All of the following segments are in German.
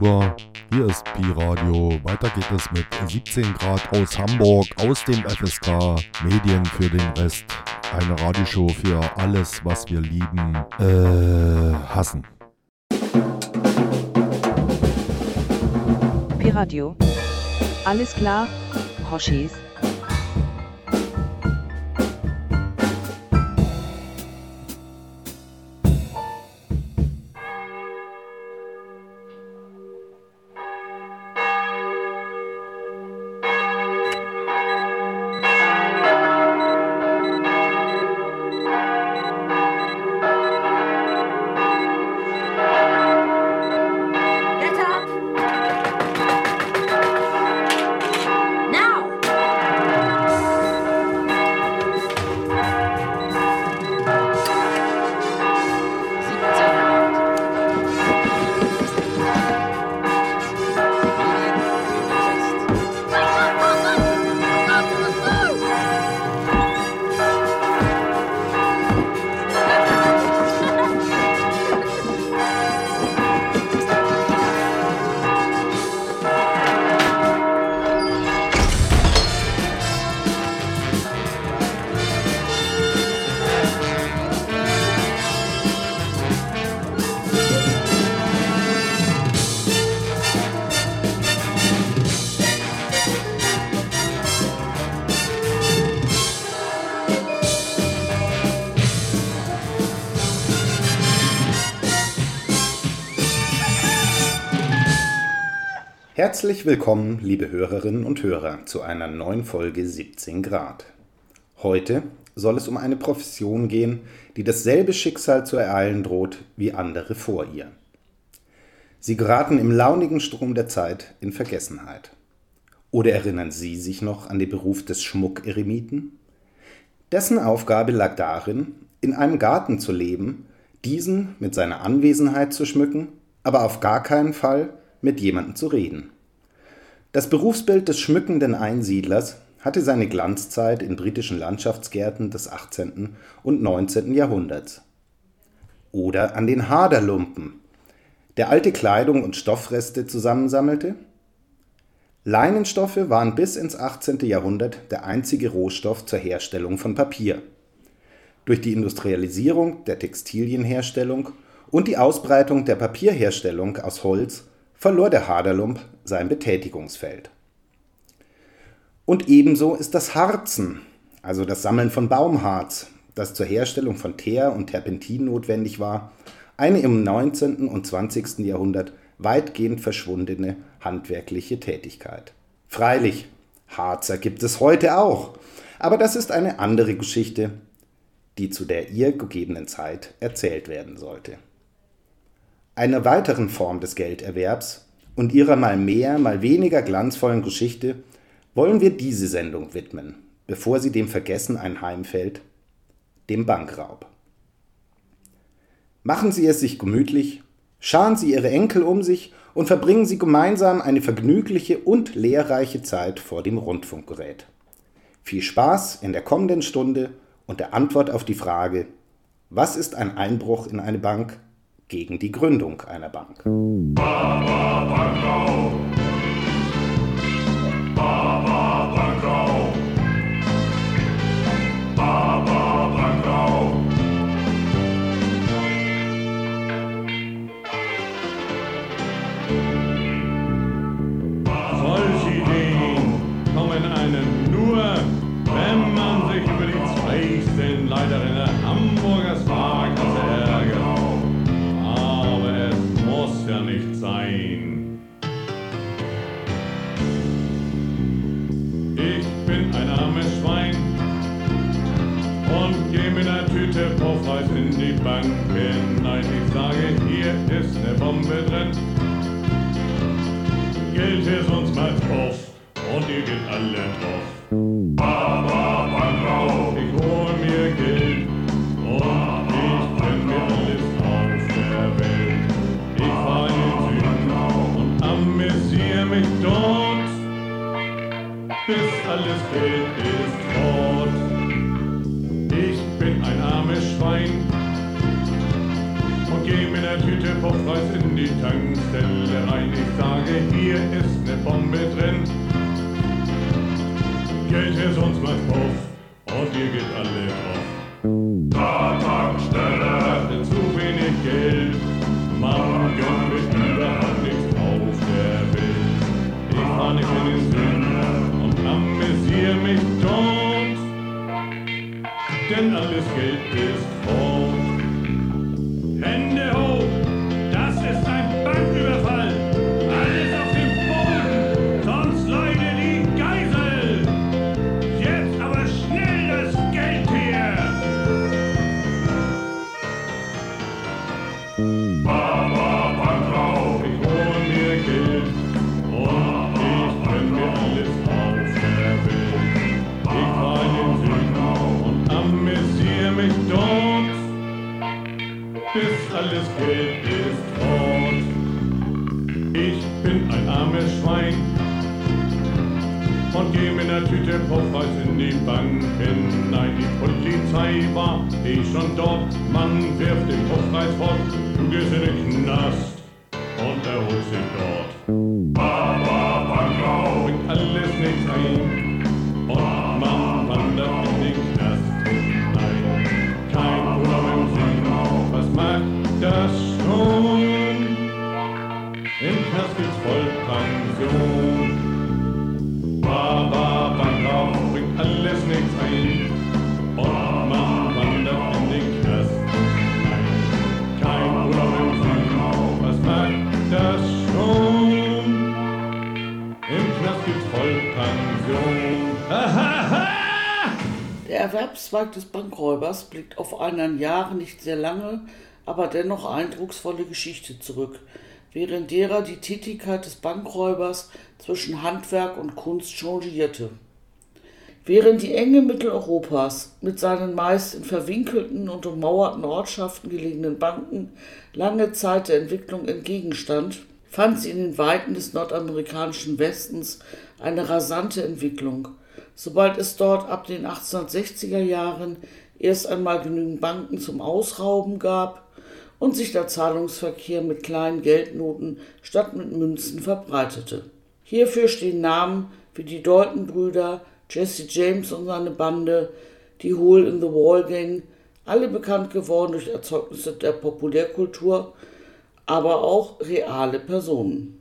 schon 10 Uhr. Hier ist Pi Radio. Weiter geht es mit 17 Grad aus Hamburg, aus dem FSK. Medien für den Rest. Eine Radioshow für alles, was wir lieben, äh, hassen. Pi Radio. Alles klar, Hoshis. Herzlich willkommen, liebe Hörerinnen und Hörer, zu einer neuen Folge 17 Grad. Heute soll es um eine Profession gehen, die dasselbe Schicksal zu ereilen droht wie andere vor ihr. Sie geraten im launigen Strom der Zeit in Vergessenheit. Oder erinnern Sie sich noch an den Beruf des Schmuckeremiten? Dessen Aufgabe lag darin, in einem Garten zu leben, diesen mit seiner Anwesenheit zu schmücken, aber auf gar keinen Fall mit jemandem zu reden. Das Berufsbild des schmückenden Einsiedlers hatte seine Glanzzeit in britischen Landschaftsgärten des 18. und 19. Jahrhunderts. Oder an den Haderlumpen, der alte Kleidung und Stoffreste zusammensammelte. Leinenstoffe waren bis ins 18. Jahrhundert der einzige Rohstoff zur Herstellung von Papier. Durch die Industrialisierung der Textilienherstellung und die Ausbreitung der Papierherstellung aus Holz verlor der Haderlump sein Betätigungsfeld. Und ebenso ist das Harzen, also das Sammeln von Baumharz, das zur Herstellung von Teer und Terpentin notwendig war, eine im 19. und 20. Jahrhundert weitgehend verschwundene handwerkliche Tätigkeit. Freilich, Harzer gibt es heute auch, aber das ist eine andere Geschichte, die zu der ihr gegebenen Zeit erzählt werden sollte. Einer weiteren Form des Gelderwerbs und ihrer mal mehr, mal weniger glanzvollen Geschichte wollen wir diese Sendung widmen, bevor sie dem Vergessen einheimfällt, dem Bankraub. Machen Sie es sich gemütlich, scharen Sie Ihre Enkel um sich und verbringen Sie gemeinsam eine vergnügliche und lehrreiche Zeit vor dem Rundfunkgerät. Viel Spaß in der kommenden Stunde und der Antwort auf die Frage, was ist ein Einbruch in eine Bank gegen die Gründung einer Bank? Solche die Bank. Nein, ich sage, hier ist eine Bombe drin. Geld ist uns mal drauf und ihr geht alle drauf. Baba, Bankrau. Ich hol mir Geld und ich gönn mir alles auf der Welt. Ich fahr in den Süden und amüsier mich dort, bis alles Geld Tankstelle rein. Ich sage, hier ist ne Bombe drin. Geld ist uns macht Puff und ihr geht alle drauf. Da Tankstelle hatte zu wenig Geld. Man gönnt mir überhaupt nichts auf der Welt. Ich fahr nicht in den Sinn und amüsier mich dort. Denn alles Geld ist fort. Und geh mit ner Tüte Puffreis in die Bank hinein. Die Polizei war eh schon dort, man wirft den Puffreis fort, du gehst in den Knast Erwerbszweig des Bankräubers blickt auf eine an Jahren nicht sehr lange, aber dennoch eindrucksvolle Geschichte zurück, während derer die Tätigkeit des Bankräubers zwischen Handwerk und Kunst changierte. Während die Enge Mitteleuropas mit seinen meist in verwinkelten und ummauerten Ortschaften gelegenen Banken lange Zeit der Entwicklung entgegenstand, fand sie in den Weiten des nordamerikanischen Westens eine rasante Entwicklung, sobald es dort ab den 1860er Jahren erst einmal genügend Banken zum Ausrauben gab und sich der Zahlungsverkehr mit kleinen Geldnoten statt mit Münzen verbreitete. Hierfür stehen Namen wie die Dalton-Brüder, Jesse James und seine Bande, die Hole in the Wall Gang, alle bekannt geworden durch Erzeugnisse der Populärkultur, aber auch reale Personen.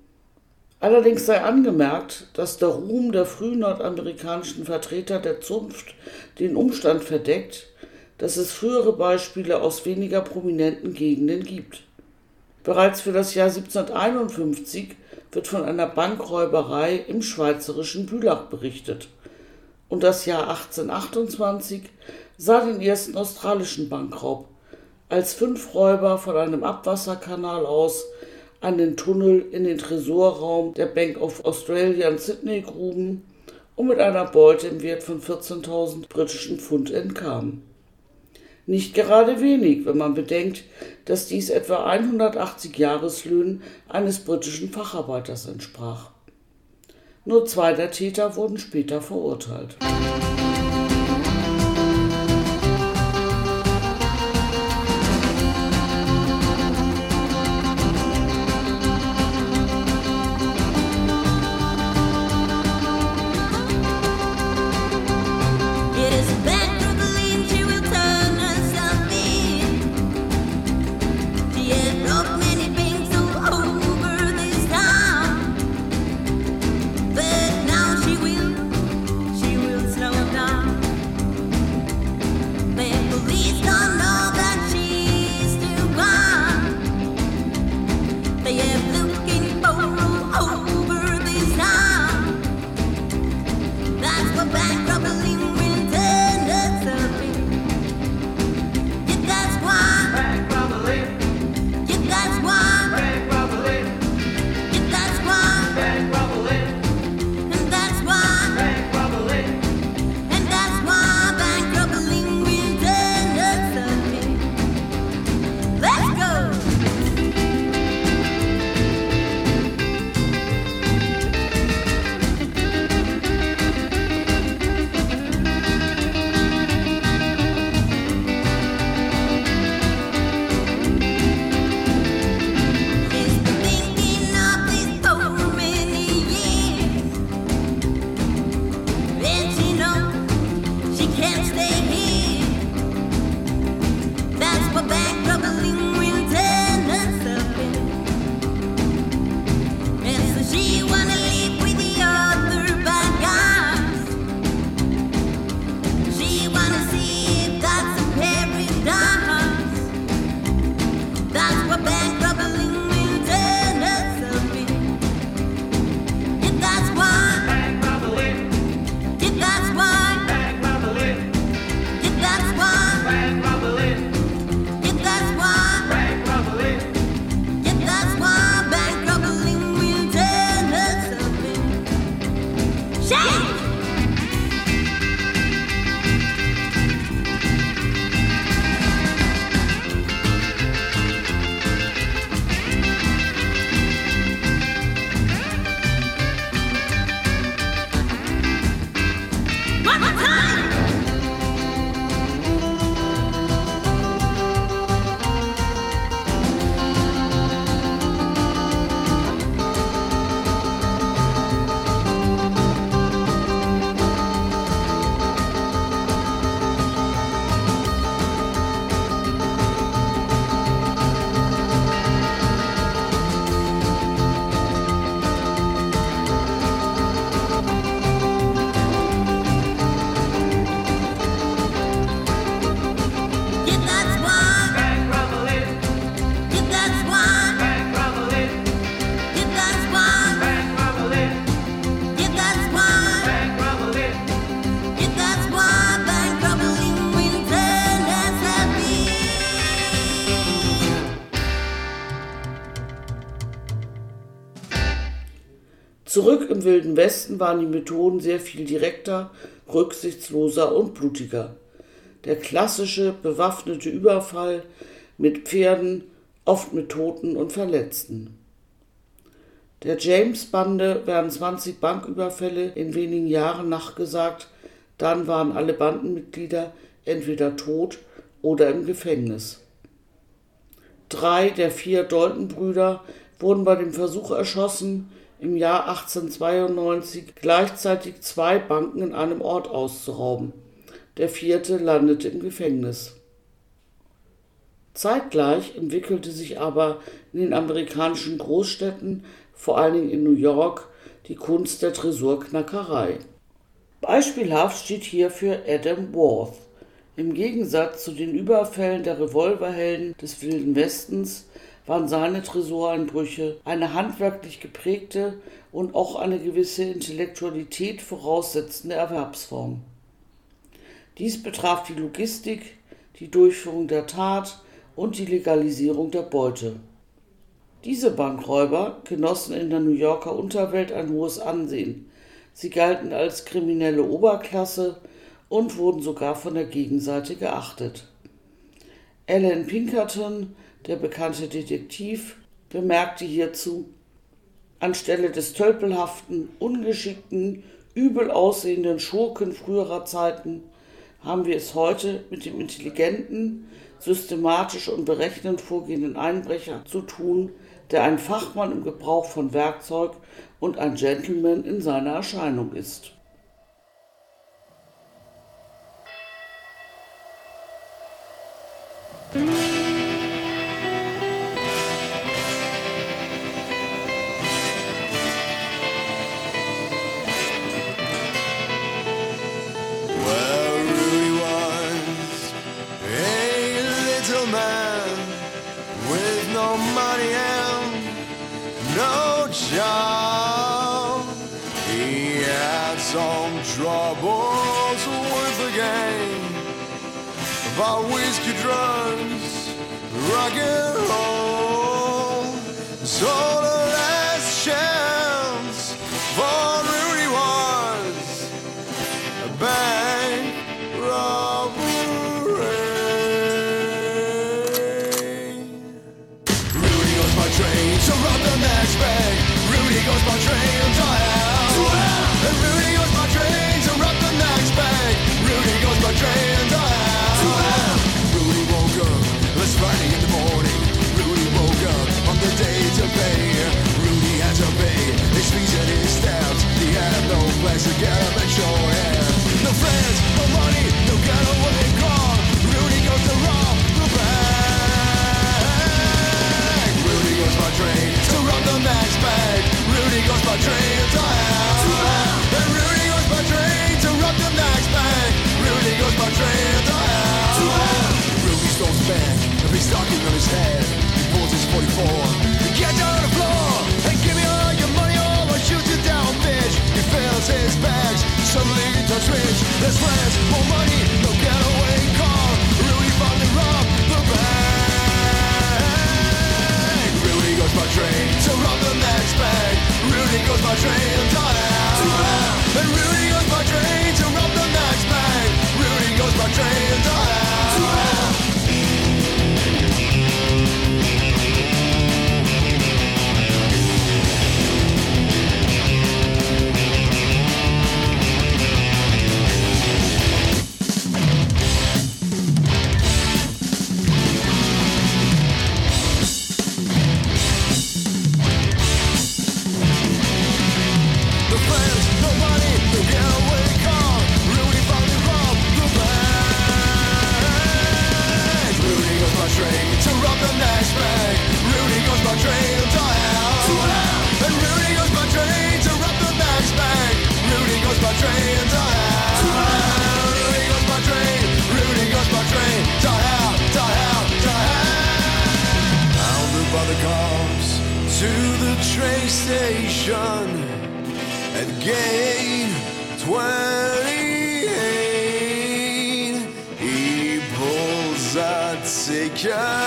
Allerdings sei angemerkt, dass der Ruhm der frühen nordamerikanischen Vertreter der Zunft den Umstand verdeckt, dass es frühere Beispiele aus weniger prominenten Gegenden gibt. Bereits für das Jahr 1751 wird von einer Bankräuberei im schweizerischen Bülach berichtet. Und das Jahr 1828 sah den ersten australischen Bankraub, als fünf Räuber von einem Abwasserkanal aus einen Tunnel in den Tresorraum der Bank of Australia in Sydney gruben und mit einer Beute im Wert von 14.000 britischen Pfund entkamen. Nicht gerade wenig, wenn man bedenkt, dass dies etwa 180 Jahreslöhnen eines britischen Facharbeiters entsprach. Nur zwei der Täter wurden später verurteilt. Wilden Westen waren die Methoden sehr viel direkter, rücksichtsloser und blutiger. Der klassische bewaffnete Überfall mit Pferden, oft mit Toten und Verletzten. Der James-Bande werden 20 Banküberfälle in wenigen Jahren nachgesagt, dann waren alle Bandenmitglieder entweder tot oder im Gefängnis. Drei der vier Dalton-Brüder wurden bei dem Versuch erschossen, im Jahr 1892 gleichzeitig zwei Banken in einem Ort auszurauben. Der vierte landete im Gefängnis. Zeitgleich entwickelte sich aber in den amerikanischen Großstädten, vor allen Dingen in New York, die Kunst der Tresorknackerei. Beispielhaft steht hierfür Adam Worth. Im Gegensatz zu den Überfällen der Revolverhelden des Wilden Westens waren seine Tresoreinbrüche eine handwerklich geprägte und auch eine gewisse Intellektualität voraussetzende Erwerbsform. Dies betraf die Logistik, die Durchführung der Tat und die Legalisierung der Beute. Diese Bankräuber genossen in der New Yorker Unterwelt ein hohes Ansehen. Sie galten als kriminelle Oberklasse und wurden sogar von der Gegenseite geachtet. Alan Pinkerton, der bekannte Detektiv, bemerkte hierzu, anstelle des tölpelhaften, ungeschickten, übel aussehenden Schurken früherer Zeiten haben wir es heute mit dem intelligenten, systematisch und berechnend vorgehenden Einbrecher zu tun, der ein Fachmann im Gebrauch von Werkzeug und ein Gentleman in seiner Erscheinung ist. Yeah.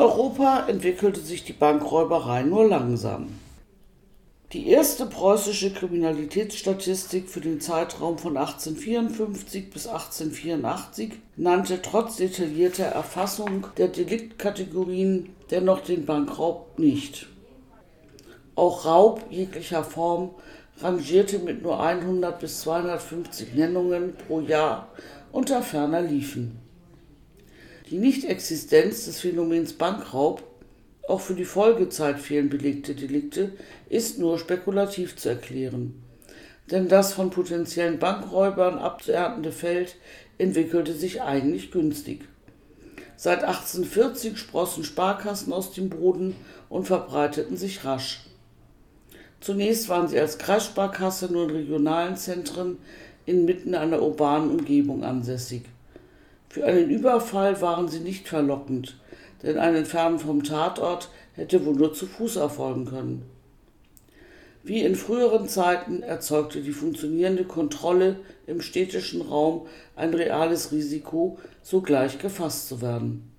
Europa entwickelte sich die Bankräuberei nur langsam. Die erste preußische Kriminalitätsstatistik für den Zeitraum von 1854 bis 1884 nannte trotz detaillierter Erfassung der Deliktkategorien dennoch den Bankraub nicht. Auch Raub jeglicher Form rangierte mit nur 100 bis 250 Nennungen pro Jahr unter ferner Liefen. Die Nichtexistenz des Phänomens Bankraub, auch für die Folgezeit fehlen belegte Delikte, ist nur spekulativ zu erklären. Denn das von potenziellen Bankräubern abzuerntende Feld entwickelte sich eigentlich günstig. Seit 1840 sprossen Sparkassen aus dem Boden und verbreiteten sich rasch. Zunächst waren sie als Kreissparkasse nur in regionalen Zentren inmitten einer urbanen Umgebung ansässig. Für einen Überfall waren sie nicht verlockend, denn ein Entfernen vom Tatort hätte wohl nur zu Fuß erfolgen können. Wie in früheren Zeiten erzeugte die funktionierende Kontrolle im städtischen Raum ein reales Risiko, sogleich gefasst zu werden.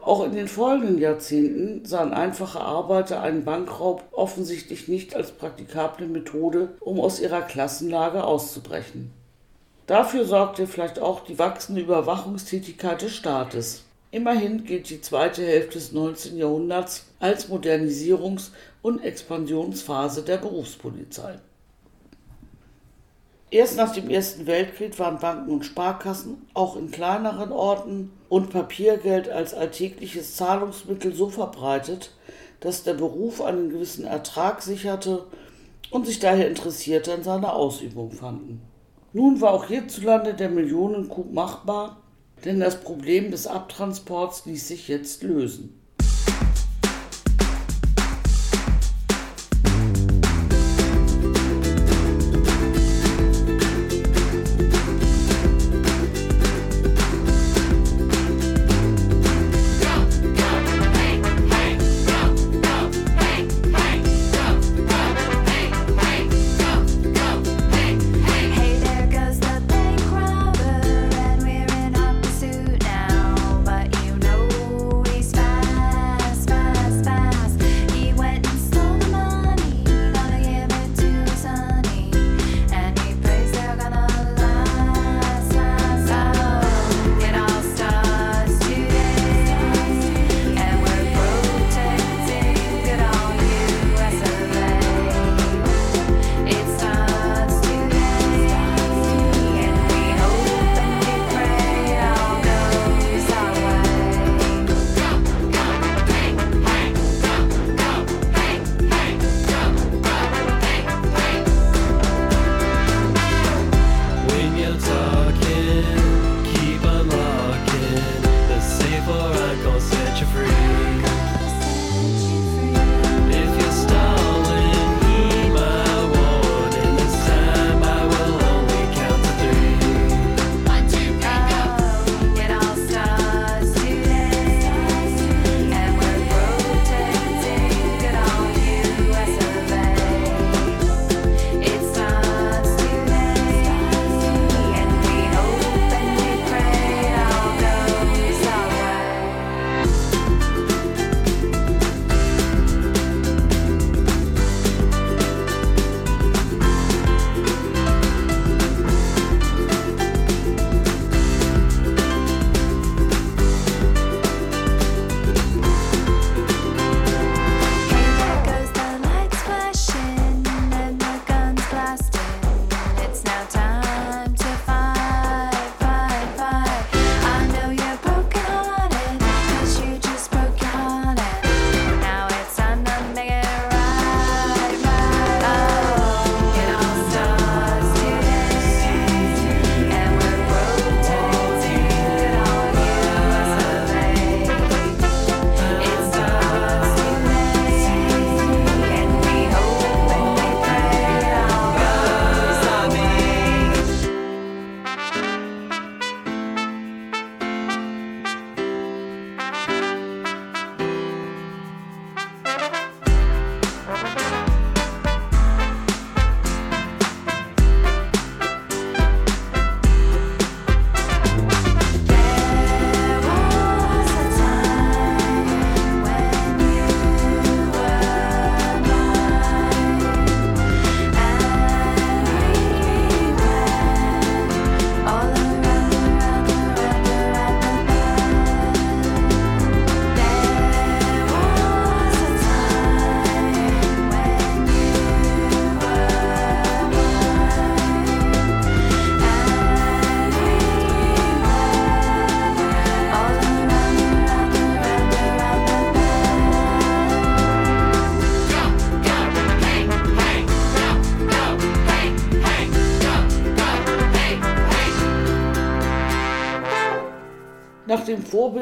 Auch in den folgenden Jahrzehnten sahen einfache Arbeiter einen Bankraub offensichtlich nicht als praktikable Methode, um aus ihrer Klassenlage auszubrechen. Dafür sorgte vielleicht auch die wachsende Überwachungstätigkeit des Staates. Immerhin gilt die zweite Hälfte des 19. Jahrhunderts als Modernisierungs- und Expansionsphase der Berufspolizei. Erst nach dem Ersten Weltkrieg waren Banken und Sparkassen auch in kleineren Orten und Papiergeld als alltägliches Zahlungsmittel so verbreitet, dass der Beruf einen gewissen Ertrag sicherte und sich daher Interessierte an seiner Ausübung fanden. Nun war auch hierzulande der Millionencoup machbar, denn das Problem des Abtransports ließ sich jetzt lösen.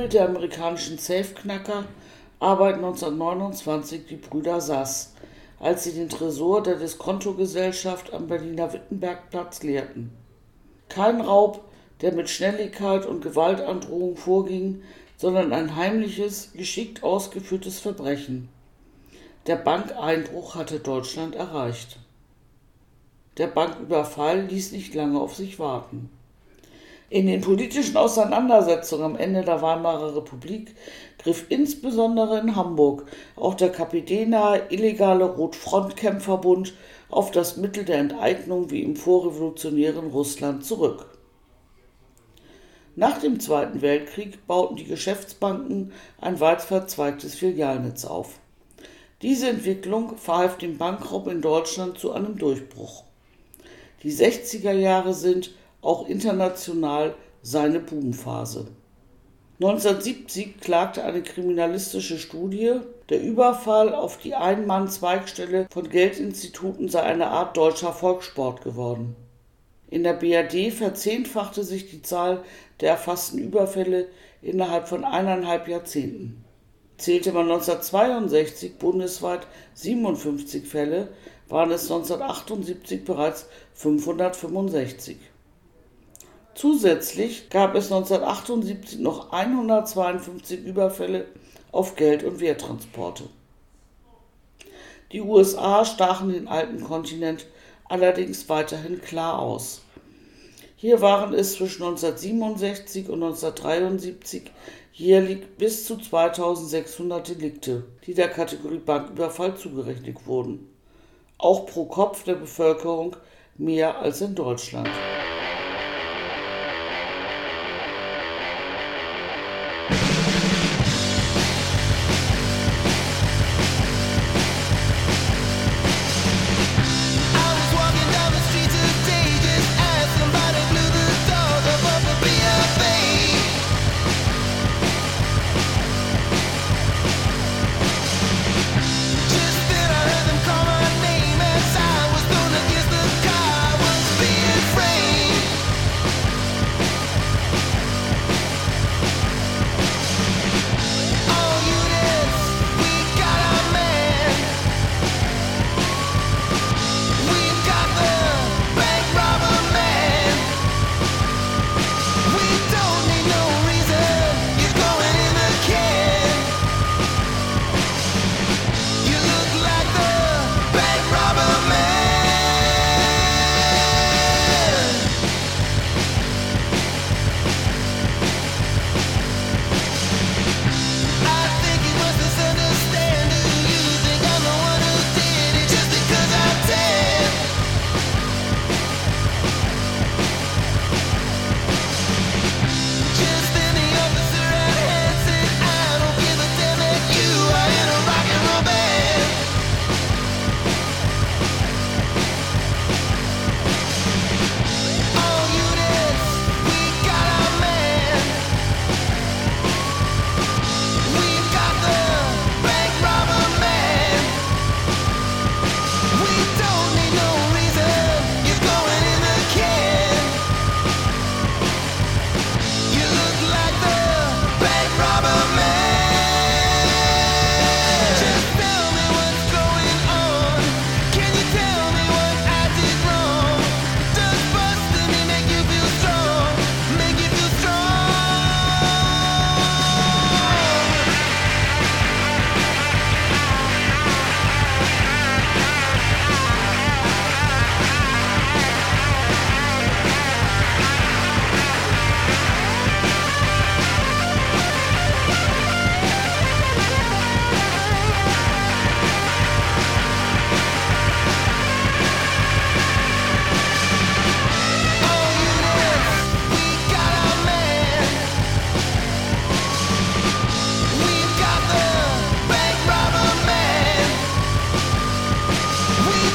Vorbild der amerikanischen Safeknacker arbeiten 1929 die Brüder Sass, als sie den Tresor der Diskontogesellschaft am Berliner Wittenbergplatz leerten. Kein Raub, der mit Schnelligkeit und Gewaltandrohung vorging, sondern ein heimliches, geschickt ausgeführtes Verbrechen. Der Bankeinbruch hatte Deutschland erreicht. Der Banküberfall ließ nicht lange auf sich warten. In den politischen Auseinandersetzungen am Ende der Weimarer Republik griff insbesondere in Hamburg auch der kapitänahe illegale Rotfrontkämpferbund auf das Mittel der Enteignung wie im vorrevolutionären Russland zurück. Nach dem Zweiten Weltkrieg bauten die Geschäftsbanken ein weit verzweigtes Filialnetz auf. Diese Entwicklung verhalf dem Bankraub in Deutschland zu einem Durchbruch. Die 60er Jahre sind, auch international, seine Boomphase. 1970 klagte eine kriminalistische Studie, der Überfall auf die Ein-Mann-Zweigstelle von Geldinstituten sei eine Art deutscher Volkssport geworden. In der BRD verzehnfachte sich die Zahl der erfassten Überfälle innerhalb von eineinhalb Jahrzehnten. Zählte man 1962 bundesweit 57 Fälle, waren es 1978 bereits 565. Zusätzlich gab es 1978 noch 152 Überfälle auf Geld- und Werttransporte. Die USA stachen den alten Kontinent allerdings weiterhin klar aus. Hier waren es zwischen 1967 und 1973 jährlich bis zu 2600 Delikte, die der Kategorie Banküberfall zugerechnet wurden. Auch pro Kopf der Bevölkerung mehr als in Deutschland.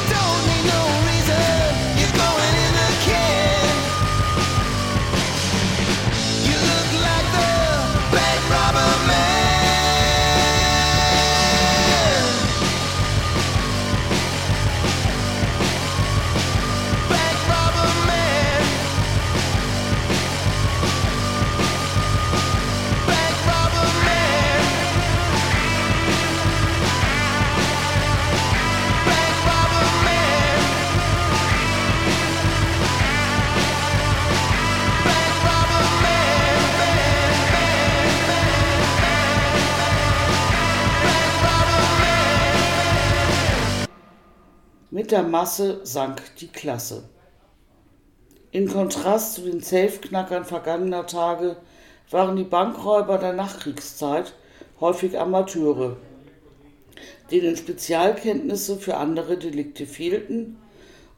don't Der Masse sank die Klasse. In Kontrast zu den Safe-Knackern vergangener Tage waren die Bankräuber der Nachkriegszeit häufig Amateure, denen Spezialkenntnisse für andere Delikte fehlten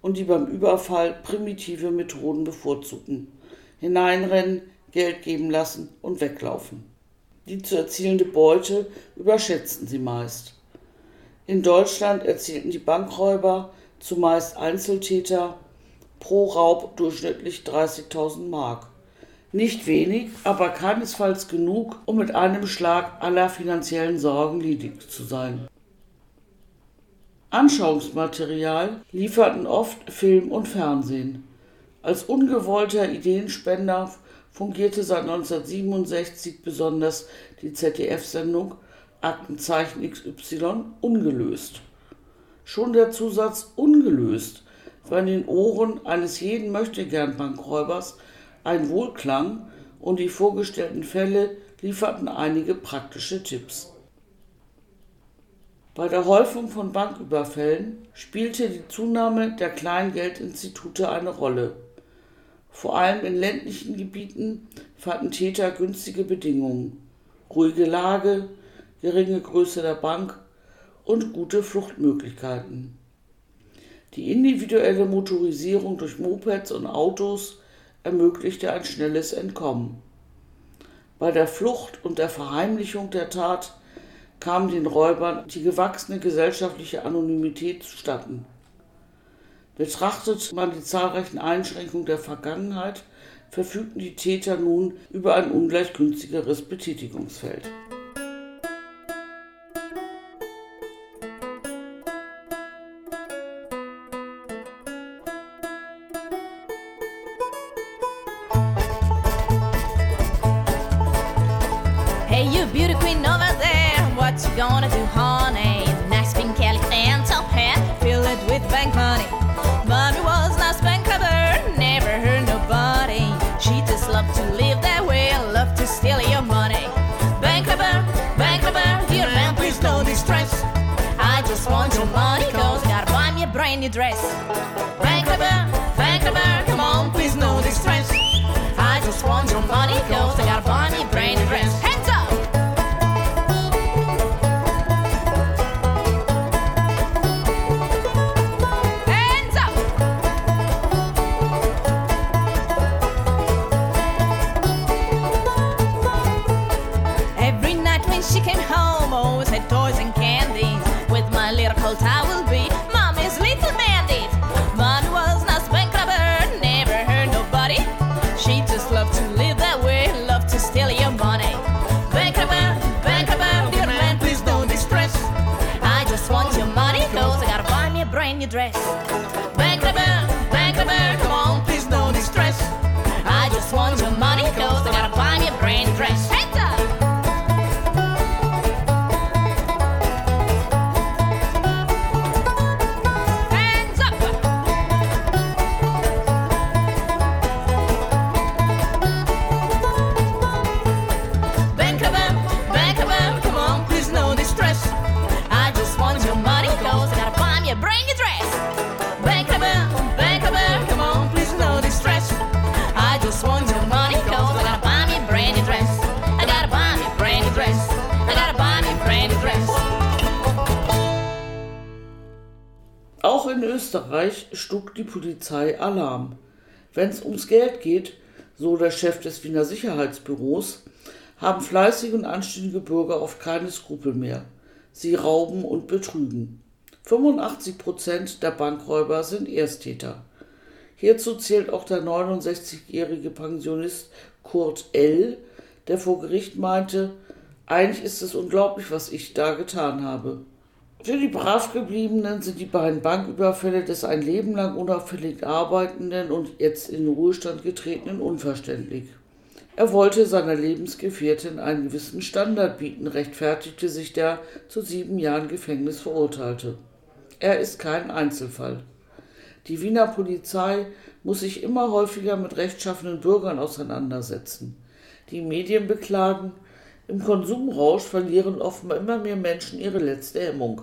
und die beim Überfall primitive Methoden bevorzugten. Hineinrennen, Geld geben lassen und weglaufen. Die zu erzielende Beute überschätzten sie meist. In Deutschland erzielten die Bankräuber, zumeist Einzeltäter, pro Raub durchschnittlich 30.000 Mark. Nicht wenig, aber keinesfalls genug, um mit einem Schlag aller finanziellen Sorgen ledig zu sein. Anschauungsmaterial lieferten oft Film und Fernsehen. Als ungewollter Ideenspender fungierte seit 1967 besonders die ZDF-Sendung Aktenzeichen XY ungelöst. Schon der Zusatz ungelöst war in den Ohren eines jeden Möchtegern-Bankräubers ein Wohlklang und die vorgestellten Fälle lieferten einige praktische Tipps. Bei der Häufung von Banküberfällen spielte die Zunahme der Kleingeldinstitute eine Rolle. Vor allem in ländlichen Gebieten fanden Täter günstige Bedingungen, ruhige Lage, geringe Größe der Bank und gute Fluchtmöglichkeiten. Die individuelle Motorisierung durch Mopeds und Autos ermöglichte ein schnelles Entkommen. Bei der Flucht und der Verheimlichung der Tat kam den Räubern die gewachsene gesellschaftliche Anonymität zustatten. Betrachtet man die zahlreichen Einschränkungen der Vergangenheit, verfügten die Täter nun über ein ungleich günstigeres Betätigungsfeld. Dress. Die Polizei Alarm. Wenn es ums Geld geht, so der Chef des Wiener Sicherheitsbüros, haben fleißige und anständige Bürger oft keine Skrupel mehr. Sie rauben und betrügen. 85 Prozent der Bankräuber sind Ersttäter. Hierzu zählt auch der 69-jährige Pensionist Kurt L., der vor Gericht meinte, eigentlich ist es unglaublich, was ich da getan habe. Für die Bravgebliebenen sind die beiden Banküberfälle des ein Leben lang unauffällig arbeitenden und jetzt in Ruhestand getretenen unverständlich. Er wollte seiner Lebensgefährtin einen gewissen Standard bieten, rechtfertigte sich der zu sieben Jahren Gefängnis Verurteilte. Er ist kein Einzelfall. Die Wiener Polizei muss sich immer häufiger mit rechtschaffenen Bürgern auseinandersetzen. Die Medien beklagen, im Konsumrausch verlieren offenbar immer mehr Menschen ihre letzte Hemmung.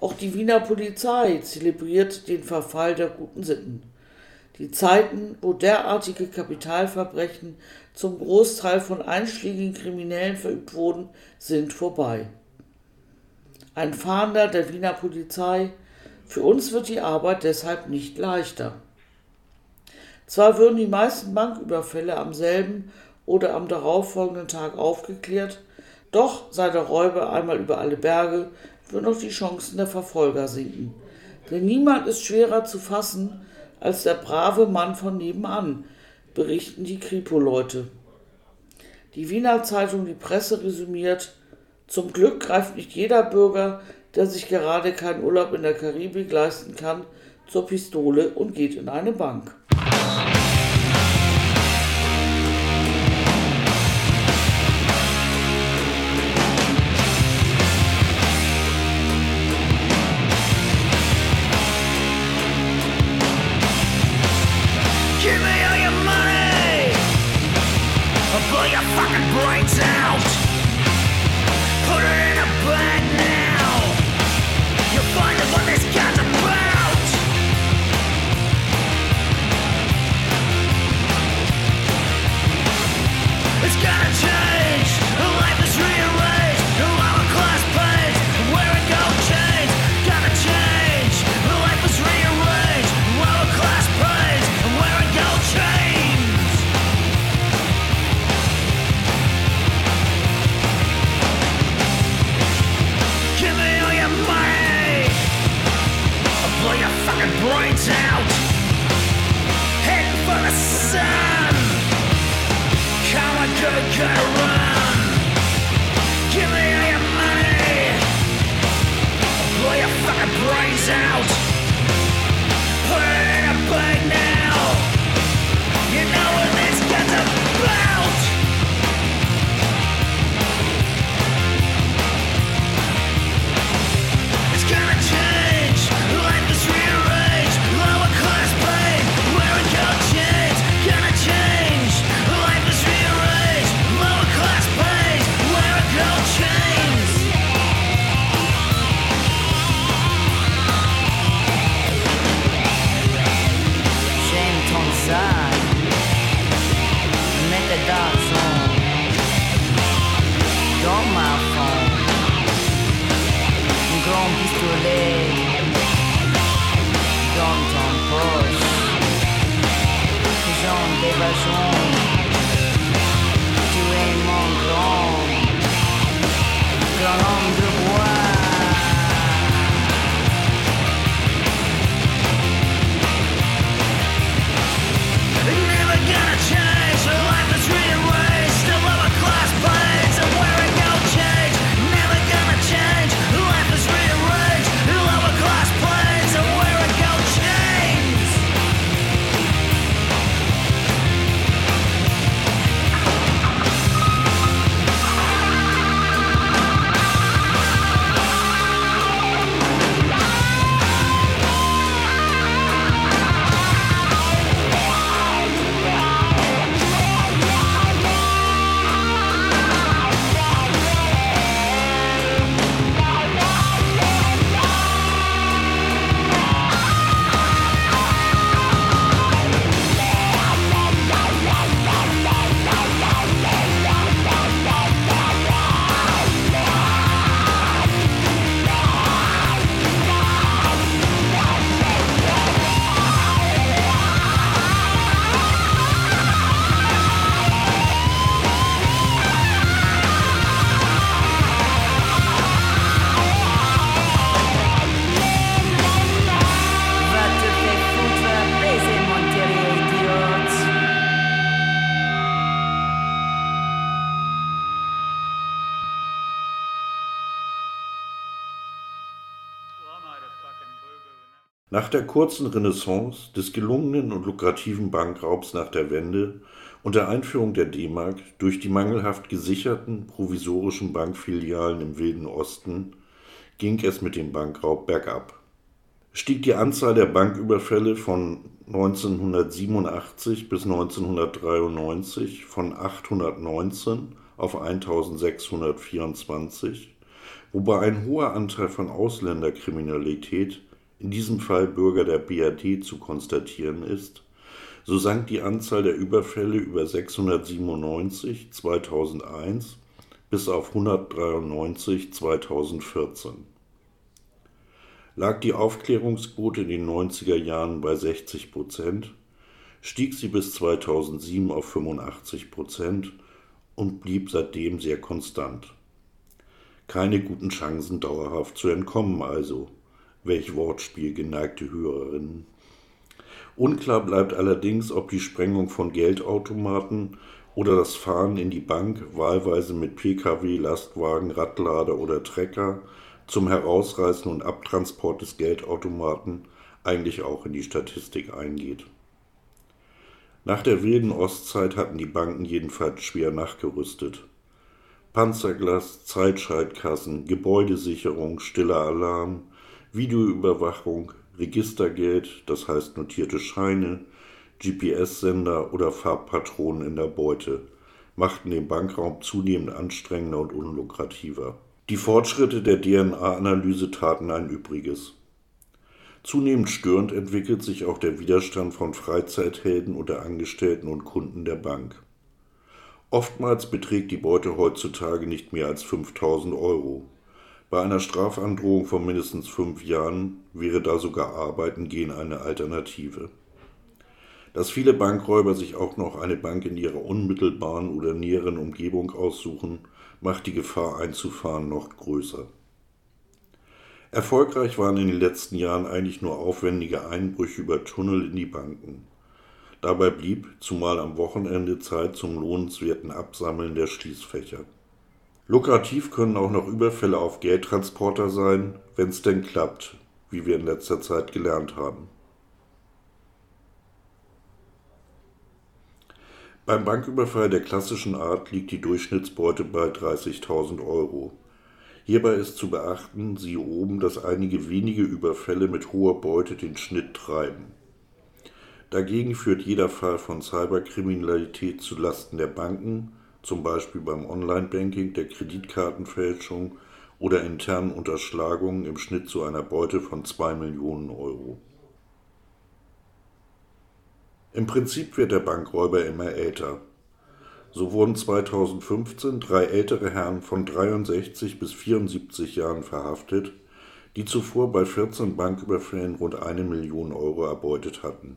Auch die Wiener Polizei zelebriert den Verfall der guten Sitten. Die Zeiten, wo derartige Kapitalverbrechen zum Großteil von einschlägigen Kriminellen verübt wurden, sind vorbei. Ein Fahnder der Wiener Polizei, für uns wird die Arbeit deshalb nicht leichter. Zwar würden die meisten Banküberfälle am selben oder am darauffolgenden Tag aufgeklärt, doch sei der Räuber einmal über alle Berge, würden auch die Chancen der Verfolger sinken. Denn niemand ist schwerer zu fassen als der brave Mann von nebenan, berichten die Kripo-Leute. Die Wiener Zeitung Die Presse resümiert, zum Glück greift nicht jeder Bürger, der sich gerade keinen Urlaub in der Karibik leisten kann, zur Pistole und geht in eine Bank. Brains out. Heading for the sun. Come on, gotta, gotta run. Give me all your money. Blow your fucking brains out. Vachons, tu es mon grand, grand der kurzen Renaissance, des gelungenen und lukrativen Bankraubs nach der Wende und der Einführung der D-Mark durch die mangelhaft gesicherten provisorischen Bankfilialen im Wilden Osten ging es mit dem Bankraub bergab. Stieg die Anzahl der Banküberfälle von 1987 bis 1993 von 819 auf 1624, wobei ein hoher Anteil von Ausländerkriminalität, in diesem Fall Bürger der BRD, zu konstatieren ist, so sank die Anzahl der Überfälle über 697 2001 bis auf 193 2014. Lag die Aufklärungsquote in den 90er Jahren bei 60 Prozent, stieg sie bis 2007 auf 85 Prozent und blieb seitdem sehr konstant. Keine guten Chancen dauerhaft zu entkommen also. Welch Wortspiel, geneigte Hörerinnen. Unklar bleibt allerdings, ob die Sprengung von Geldautomaten oder das Fahren in die Bank, wahlweise mit Pkw, Lastwagen, Radlader oder Trecker, zum Herausreißen und Abtransport des Geldautomaten eigentlich auch in die Statistik eingeht. Nach der wilden Ostzeit hatten die Banken jedenfalls schwer nachgerüstet. Panzerglas, Zeitschaltkassen, Gebäudesicherung, stiller Alarm, Videoüberwachung, Registergeld, das heißt notierte Scheine, GPS-Sender oder Farbpatronen in der Beute machten den Bankraum zunehmend anstrengender und unlukrativer. Die Fortschritte der DNA-Analyse taten ein Übriges. Zunehmend störend entwickelt sich auch der Widerstand von Freizeithelden oder Angestellten und Kunden der Bank. Oftmals beträgt die Beute heutzutage nicht mehr als 5000 Euro. Bei einer Strafandrohung von mindestens fünf Jahren wäre da sogar Arbeiten gehen eine Alternative. Dass viele Bankräuber sich auch noch eine Bank in ihrer unmittelbaren oder näheren Umgebung aussuchen, macht die Gefahr einzufahren noch größer. Erfolgreich waren in den letzten Jahren eigentlich nur aufwendige Einbrüche über Tunnel in die Banken. Dabei blieb, zumal am Wochenende, Zeit zum lohnenswerten Absammeln der Schließfächer. Lukrativ können auch noch Überfälle auf Geldtransporter sein, wenn es denn klappt, wie wir in letzter Zeit gelernt haben. Beim Banküberfall der klassischen Art liegt die Durchschnittsbeute bei 30.000 Euro. Hierbei ist zu beachten, siehe oben, dass einige wenige Überfälle mit hoher Beute den Schnitt treiben. Dagegen führt jeder Fall von Cyberkriminalität zu Lasten der Banken, zum Beispiel beim Online-Banking, der Kreditkartenfälschung oder internen Unterschlagungen im Schnitt zu einer Beute von 2 Millionen Euro. Im Prinzip wird der Bankräuber immer älter. So wurden 2015 drei ältere Herren von 63 bis 74 Jahren verhaftet, die zuvor bei 14 Banküberfällen rund eine Million Euro erbeutet hatten.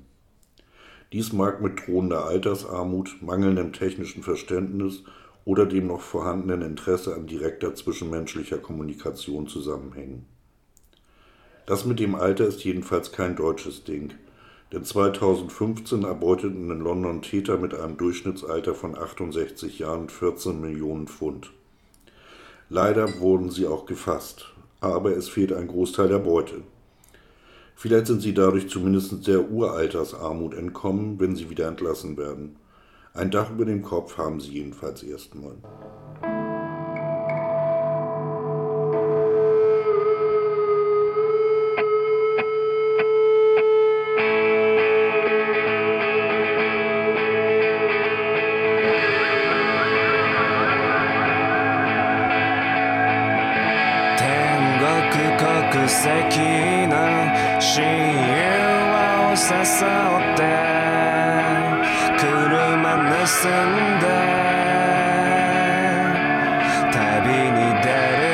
Dies mag mit drohender Altersarmut, mangelndem technischen Verständnis oder dem noch vorhandenen Interesse an direkter zwischenmenschlicher Kommunikation zusammenhängen. Das mit dem Alter ist jedenfalls kein deutsches Ding, denn 2015 erbeuteten in London Täter mit einem Durchschnittsalter von 68 Jahren 14 Millionen Pfund. Leider wurden sie auch gefasst, aber es fehlt ein Großteil der Beute. Vielleicht sind sie dadurch zumindest der Uraltersarmut entkommen, wenn sie wieder entlassen werden. Ein Dach über dem Kopf haben sie jedenfalls erstmal. seque 誘って車盗んで旅に出る。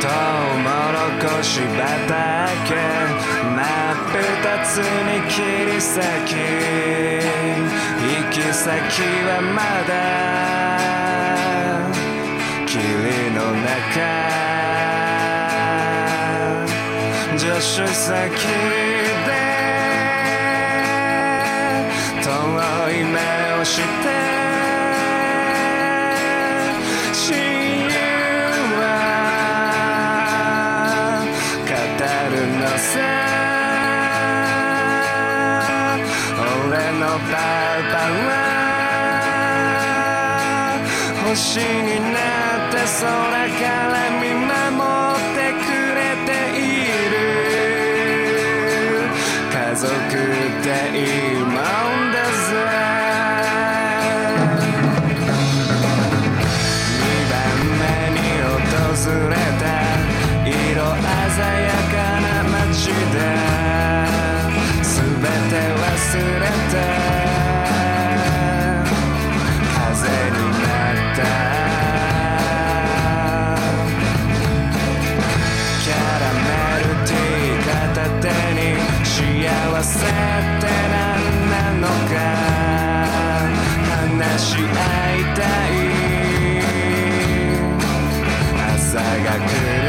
トウモロコシ畑真っ二つに切り裂き行き先はまだ霧の中。先で遠い目をして親友は語るのさ俺のパパは星になって空から見舞族っていいもんだぜ。2番目に訪れた色鮮やかな街で。たい。朝が来る。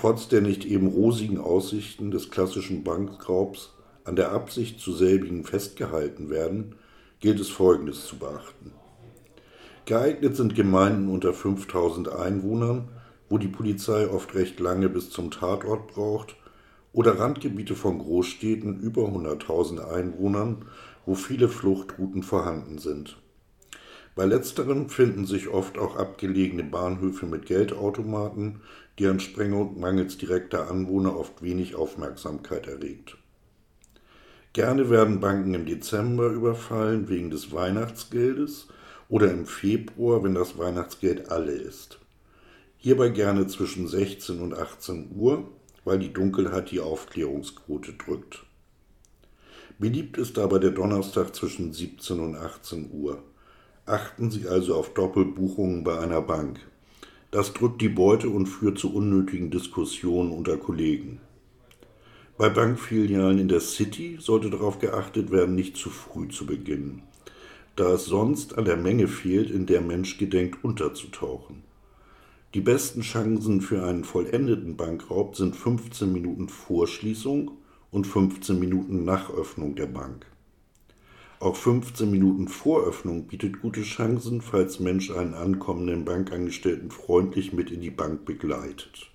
Trotz der nicht eben rosigen Aussichten des klassischen Bankraubs an der Absicht zu selbigen festgehalten werden, gilt es Folgendes zu beachten. Geeignet sind Gemeinden unter 5000 Einwohnern, wo die Polizei oft recht lange bis zum Tatort braucht, oder Randgebiete von Großstädten über 100.000 Einwohnern, wo viele Fluchtrouten vorhanden sind. Bei letzterem finden sich oft auch abgelegene Bahnhöfe mit Geldautomaten, deren Sprengung mangels direkter Anwohner oft wenig Aufmerksamkeit erregt. Gerne werden Banken im Dezember überfallen wegen des Weihnachtsgeldes oder im Februar, wenn das Weihnachtsgeld alle ist. Hierbei gerne zwischen 16 und 18 Uhr, weil die Dunkelheit die Aufklärungsquote drückt. Beliebt ist aber der Donnerstag zwischen 17 und 18 Uhr. Achten Sie also auf Doppelbuchungen bei einer Bank. Das drückt die Beute und führt zu unnötigen Diskussionen unter Kollegen. Bei Bankfilialen in der City sollte darauf geachtet werden, nicht zu früh zu beginnen, da es sonst an der Menge fehlt, in der Mensch gedenkt unterzutauchen. Die besten Chancen für einen vollendeten Bankraub sind 15 Minuten vor Schließung und 15 Minuten nach Öffnung der Bank. Auch 15 Minuten vor Öffnung bietet gute Chancen, falls Mensch einen ankommenden Bankangestellten freundlich mit in die Bank begleitet.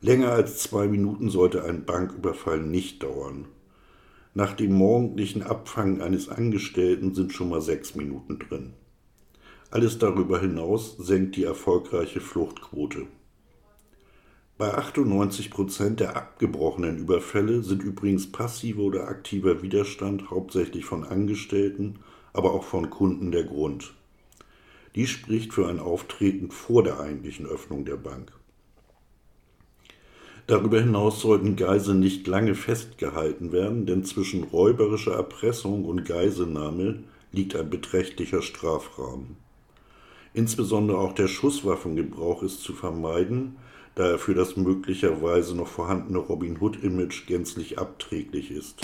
Länger als zwei Minuten sollte ein Banküberfall nicht dauern. Nach dem morgendlichen Abfangen eines Angestellten sind schon mal sechs Minuten drin. Alles darüber hinaus senkt die erfolgreiche Fluchtquote. Bei 98 Prozent der abgebrochenen Überfälle sind übrigens passiver oder aktiver Widerstand hauptsächlich von Angestellten, aber auch von Kunden der Grund. Dies spricht für ein Auftreten vor der eigentlichen Öffnung der Bank. Darüber hinaus sollten Geiseln nicht lange festgehalten werden, denn zwischen räuberischer Erpressung und Geiselnahme liegt ein beträchtlicher Strafrahmen. Insbesondere auch der Schusswaffengebrauch ist zu vermeiden, da er für das möglicherweise noch vorhandene Robin Hood-Image gänzlich abträglich ist.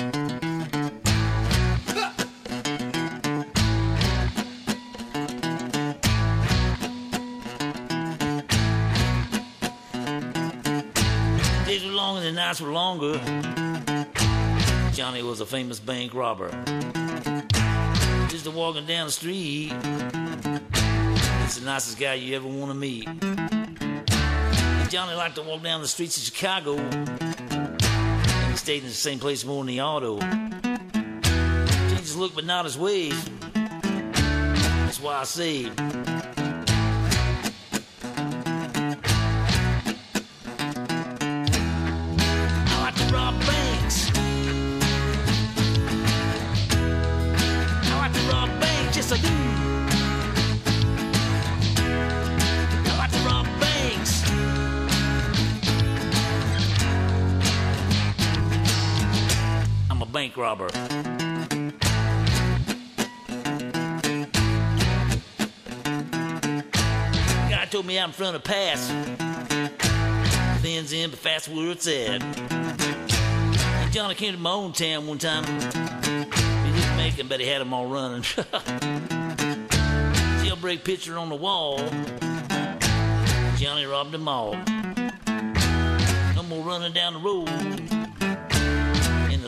Days were long the nights were longer. Johnny was a famous bank robber. Just walking down the street. He's the nicest guy you ever want to meet. Johnny liked to walk down the streets of Chicago. He stayed in the same place more than the auto. Changed his look, but not his ways. That's why I say. Robber. Guy told me I'm front of pass. Thins in, but fast where it's at. Johnny came to my own town one time. He make him, but he had them all running. Jailbreak picture on the wall. Johnny robbed them all. No more running down the road.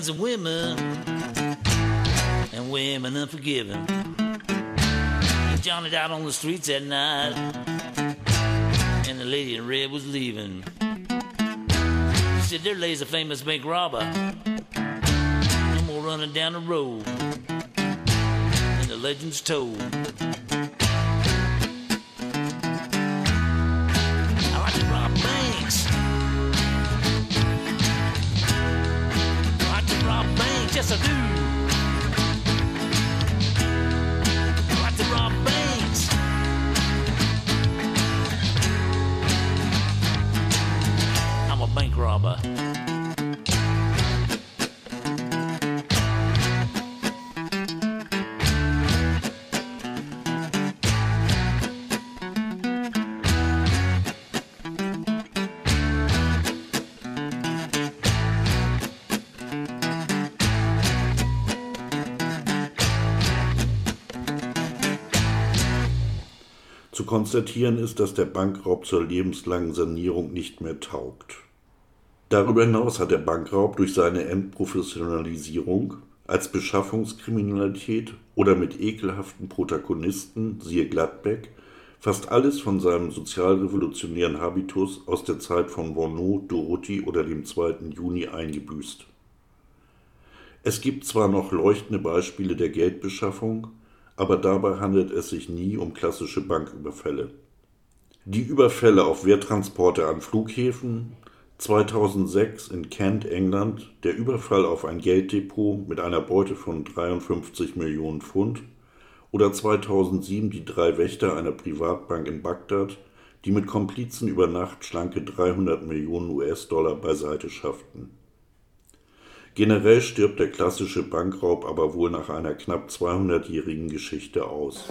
Guns and women, and women unforgiving. Johnny died on the streets at night, and the lady in red was leaving. She said, There lays a famous bank robber. No more running down the road. And the legend's told. Konstatieren ist, dass der Bankraub zur lebenslangen Sanierung nicht mehr taugt. Darüber hinaus hat der Bankraub durch seine Entprofessionalisierung als Beschaffungskriminalität oder mit ekelhaften Protagonisten, siehe Gladbeck, fast alles von seinem sozialrevolutionären Habitus aus der Zeit von Warnaud, Dorothy oder dem 2. Juni eingebüßt. Es gibt zwar noch leuchtende Beispiele der Geldbeschaffung, aber dabei handelt es sich nie um klassische Banküberfälle. Die Überfälle auf Werttransporte an Flughäfen, 2006 in Kent, England, der Überfall auf ein Gelddepot mit einer Beute von 53 Millionen Pfund oder 2007 die drei Wächter einer Privatbank in Bagdad, die mit Komplizen über Nacht schlanke 300 Millionen US-Dollar beiseite schafften. Generell stirbt der klassische Bankraub aber wohl nach einer knapp 200-jährigen Geschichte aus.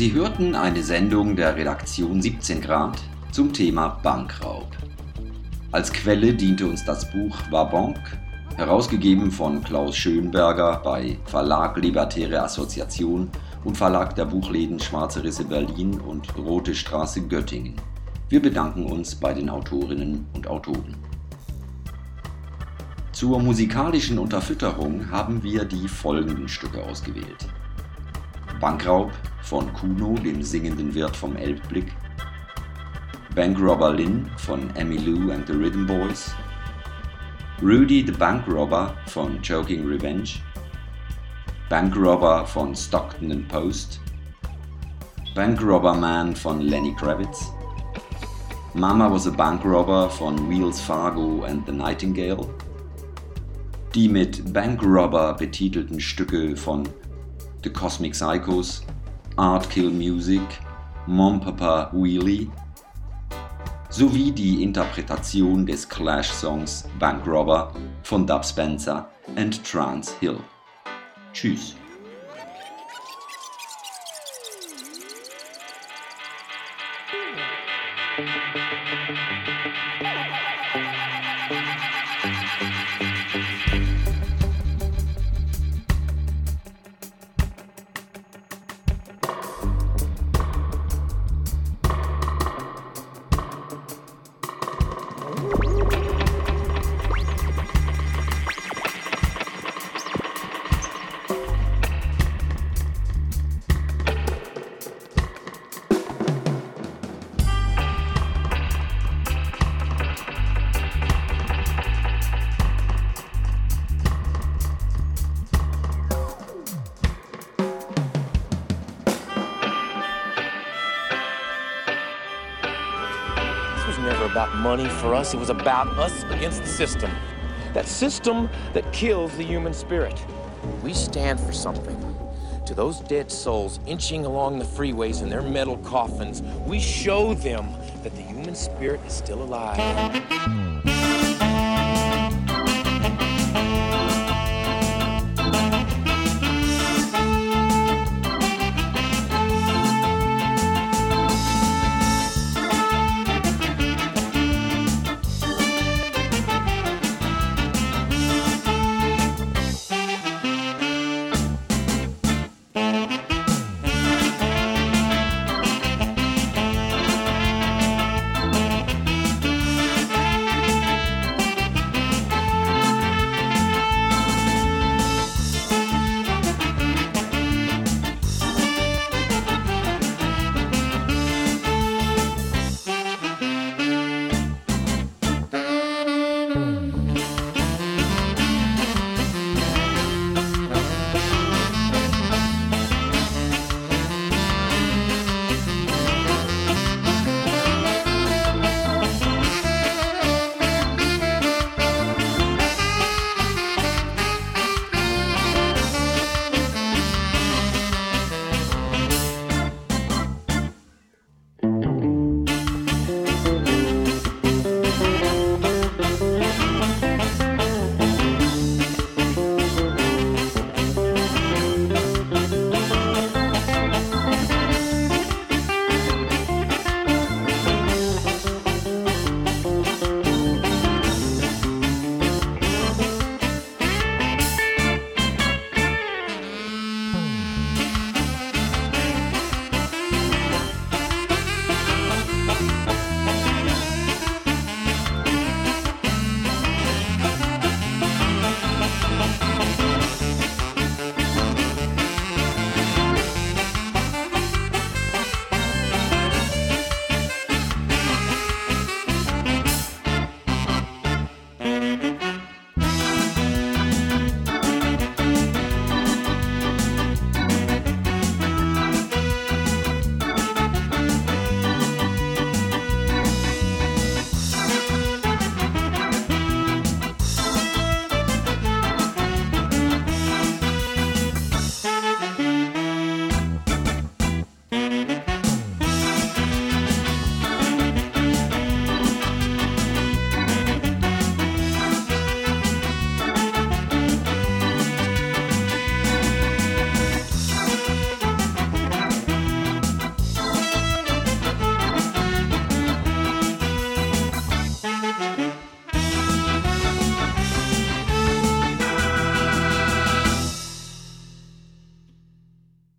Sie hörten eine Sendung der Redaktion 17 Grad zum Thema Bankraub. Als Quelle diente uns das Buch Wabank, herausgegeben von Klaus Schönberger bei Verlag Libertäre Assoziation und Verlag der Buchläden Schwarze Risse Berlin und Rote Straße Göttingen. Wir bedanken uns bei den Autorinnen und Autoren. Zur musikalischen Unterfütterung haben wir die folgenden Stücke ausgewählt. Bankraub von Kuno, dem singenden Wirt vom Elbblick. Bankrobber Lynn von Emmylou and the Rhythm Boys. Rudy the Bankrobber von Joking Revenge. Bankrobber von Stockton Post. Bankrobber Man von Lenny Kravitz. Mama was a Bankrobber von Wheels Fargo and the Nightingale. Die mit Bankrobber betitelten Stücke von The Cosmic Psychos, Art Kill Music, Mom Papa Wheelie sowie die Interpretation des Clash-Songs Bank Robber von Dub Spencer and Trance Hill. Tschüss. Money for us. It was about us against the system. That system that kills the human spirit. We stand for something. To those dead souls inching along the freeways in their metal coffins, we show them that the human spirit is still alive.